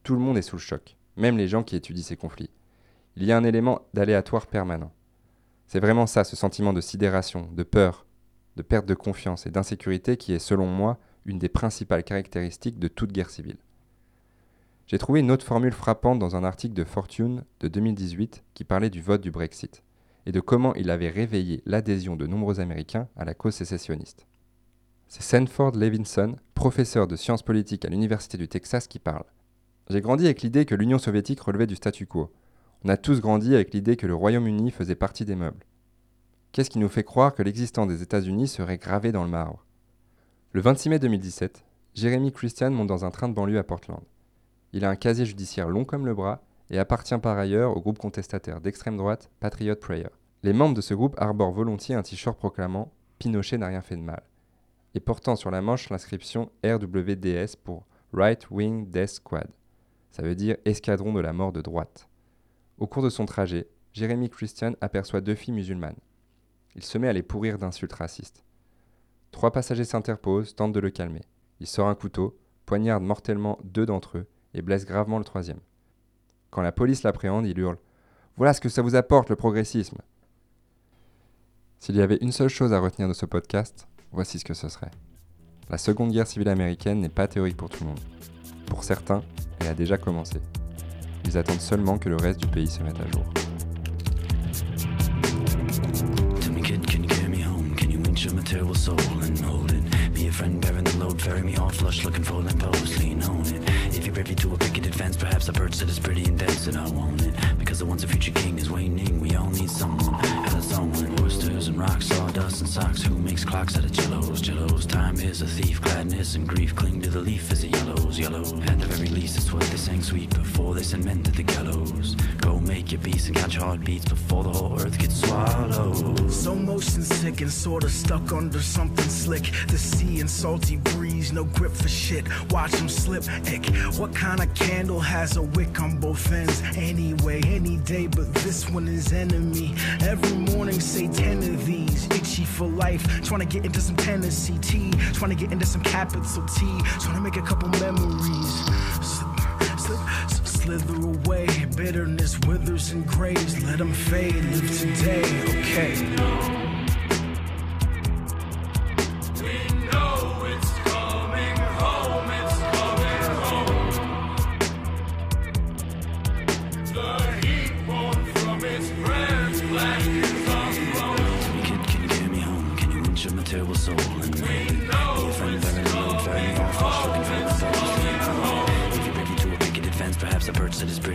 Tout le monde est sous le choc. même les gens qui étudient ces conflits. Il y a un élément d'aléatoire permanent. C'est vraiment ça, ce sentiment de sidération, de peur, de perte de confiance et d'insécurité qui est, selon moi, une des principales caractéristiques de toute guerre civile. J'ai trouvé une autre formule frappante dans un article de Fortune de 2018 qui parlait du vote du Brexit et de comment il avait réveillé l'adhésion de nombreux Américains à la cause sécessionniste. C'est Sanford Levinson, professeur de sciences politiques à l'Université du Texas, qui parle. J'ai grandi avec l'idée que l'Union soviétique relevait du statu quo. On a tous grandi avec l'idée que le Royaume-Uni faisait partie des meubles. Qu'est-ce qui nous fait croire que l'existence des États-Unis serait gravée dans le marbre? Le 26 mai 2017, Jeremy Christian monte dans un train de banlieue à Portland. Il a un casier judiciaire long comme le bras et appartient par ailleurs au groupe contestataire d'extrême droite Patriot Prayer. Les membres de ce groupe arborent volontiers un t-shirt proclamant Pinochet n'a rien fait de mal et portant sur la manche l'inscription RWDS pour Right Wing Death Squad. Ça veut dire escadron de la mort de droite. Au cours de son trajet, Jérémy Christian aperçoit deux filles musulmanes. Il se met à les pourrir d'insultes racistes. Trois passagers s'interposent, tentent de le calmer. Il sort un couteau, poignarde mortellement deux d'entre eux et blesse gravement le troisième. Quand la police l'appréhende, il hurle Voilà ce que ça vous apporte le progressisme S'il y avait une seule chose à retenir de ce podcast, voici ce que ce serait. La Seconde Guerre civile américaine n'est pas théorique pour tout le monde. Pour certains, elle a déjà commencé. Ils attendent seulement que le reste du pays se mette à jour. Material soul and hold it? Be a friend bearing the load, ferry me off, flush looking for lampposts, lean on it. If you're privy to a picketed fence, perhaps a perch that is pretty and dense, and I want it. Because the once a future king is waning, we all need someone. And oysters and rocks, sawdust and socks. Who makes clocks out of jellos? Jellos, time is a thief, gladness and grief cling to the leaf as it yellows, yellow. At the very least, it's what they sang sweet before they send men the gallows. Go make your peace and catch heartbeats before the whole earth gets swallowed. So motion sick and sorta stuck under something slick. The sea and salty breeze, no grip for shit. Watch 'em slip. Ick. What kind of candle has a wick on both ends? Anyway, any day, but this one is enemy. Every morning, say 10 of these. Itchy for life. Trying to get into some Tennessee tea. Trying to get into some capital T. Trying to make a couple memories. Slip, slip, slither away. Bitterness withers and graves. Let them fade. Live today, okay. That is pretty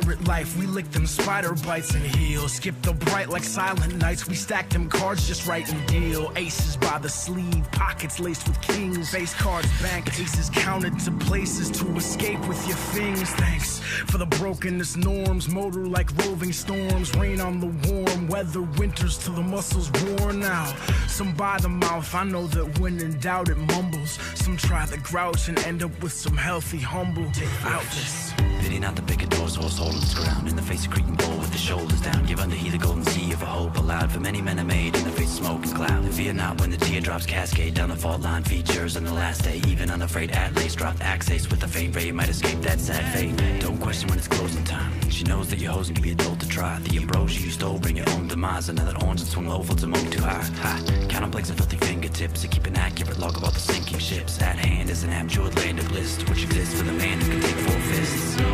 pirate life. We lick them spider bites and heels. Skip the bright like silent nights. We stack them cards just right and deal. Aces by the sleeve, pockets laced with kings. Face cards, bank aces counted to places to escape with your things. Thanks for the brokenness norms. Motor like roving storms. Rain on the warm weather. Winters till the muscles worn out. Some by the mouth. I know that when in doubt it mumbles. Some try the grouch and end up with some healthy humble. Outlets. Pity not the bigger doors, horse holding its ground. In the face of creaking bull with the shoulders down. Give unto he the golden sea of a hope allowed. For many men are made in the face of smoke and cloud. And fear not when the teardrops cascade down the fault line. Features on the last day. Even unafraid at dropped access with a faint ray. Might escape that sad fate. Don't question when it's closing time. She knows that your hosing can be a told to try. The ambrosia you stole, bring your own demise. Another orange that swung low for to move too high. high. Count on plagues and filthy fingertips to keep an accurate log of all the sinking ships. At hand is an abjured land of list, which exists for the man who can take four fists.